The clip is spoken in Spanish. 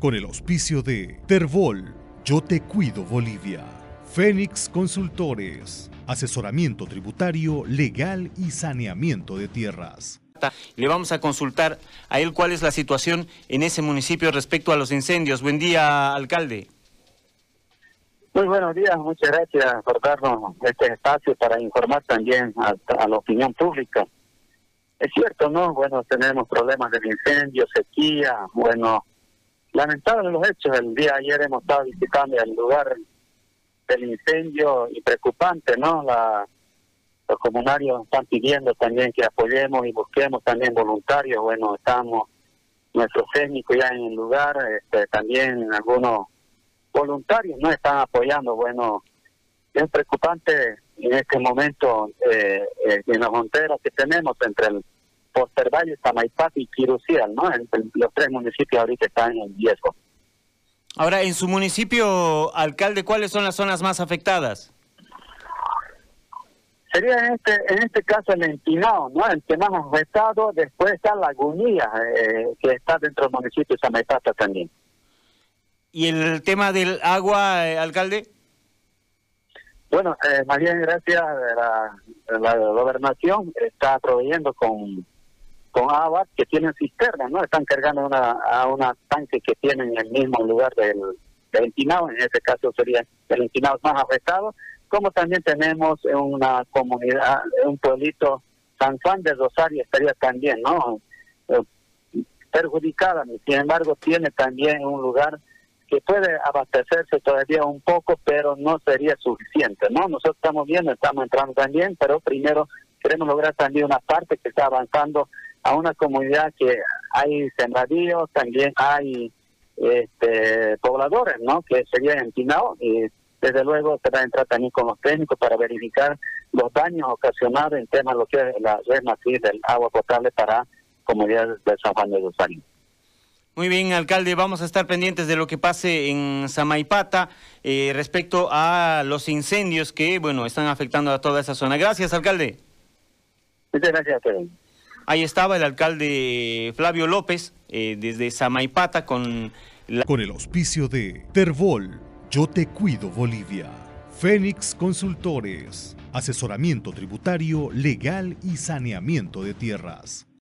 con el auspicio de Terbol, Yo Te Cuido Bolivia, Fénix Consultores, asesoramiento tributario, legal y saneamiento de tierras. Le vamos a consultar a él cuál es la situación en ese municipio respecto a los incendios. Buen día, alcalde. Muy buenos días, muchas gracias por darnos este espacio para informar también a, a la opinión pública. Es cierto, ¿no? Bueno, tenemos problemas de incendio, sequía, bueno, lamentable los hechos. El día de ayer hemos estado visitando el lugar del incendio y preocupante, ¿no? La, los comunarios están pidiendo también que apoyemos y busquemos también voluntarios. Bueno, estamos nuestros técnicos ya en el lugar, este, también algunos voluntarios no están apoyando. Bueno, es preocupante en este momento eh, eh, en la frontera que tenemos entre el Postervalle, Samaipati y Quirucial, ¿no? los tres municipios ahorita están en riesgo. Ahora, en su municipio, alcalde, ¿cuáles son las zonas más afectadas? Sería en este en este caso el Empinado, ¿no? El que más afectado, después está Lagunilla, eh, que está dentro del municipio de Samaipata también. ¿Y el tema del agua, eh, alcalde? Bueno, eh, más bien gracias a la gobernación está proveyendo con con agua que tienen cisternas, ¿no? Están cargando una, a una tanque que tienen en el mismo lugar del, del en este caso sería el Empinado más afectado, como también tenemos una comunidad, un pueblito, San Juan de Rosario estaría también, ¿no? Eh, perjudicada, sin embargo tiene también un lugar que puede abastecerse todavía un poco, pero no sería suficiente, ¿no? Nosotros estamos viendo, estamos entrando también, pero primero queremos lograr también una parte que está avanzando a una comunidad que hay sembradíos, también hay este, pobladores, ¿no? Que sería empinado y desde luego se va a entrar también con los técnicos para verificar los daños ocasionados en tema de lo que es la red matriz del agua potable para comunidades de San Juan de Rosario. Muy bien, alcalde, vamos a estar pendientes de lo que pase en Samaipata eh, respecto a los incendios que, bueno, están afectando a toda esa zona. Gracias, alcalde. Muchas gracias a ustedes. Ahí estaba el alcalde Flavio López eh, desde Samaipata con Con el auspicio de Terbol, Yo Te Cuido Bolivia. Fénix Consultores, asesoramiento tributario, legal y saneamiento de tierras.